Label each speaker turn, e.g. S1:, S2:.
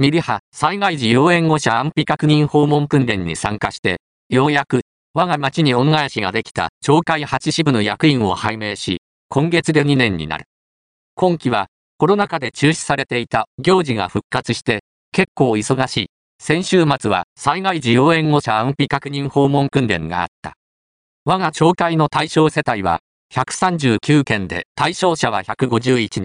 S1: ミリ波災害時要援護者安否確認訪問訓練に参加して、ようやく我が町に恩返しができた町会8支部の役員を拝命し、今月で2年になる。今期はコロナ禍で中止されていた行事が復活して結構忙しい。先週末は災害時要援護者安否確認訪問訓練があった。我が町会の対象世帯は139件で対象者は151人。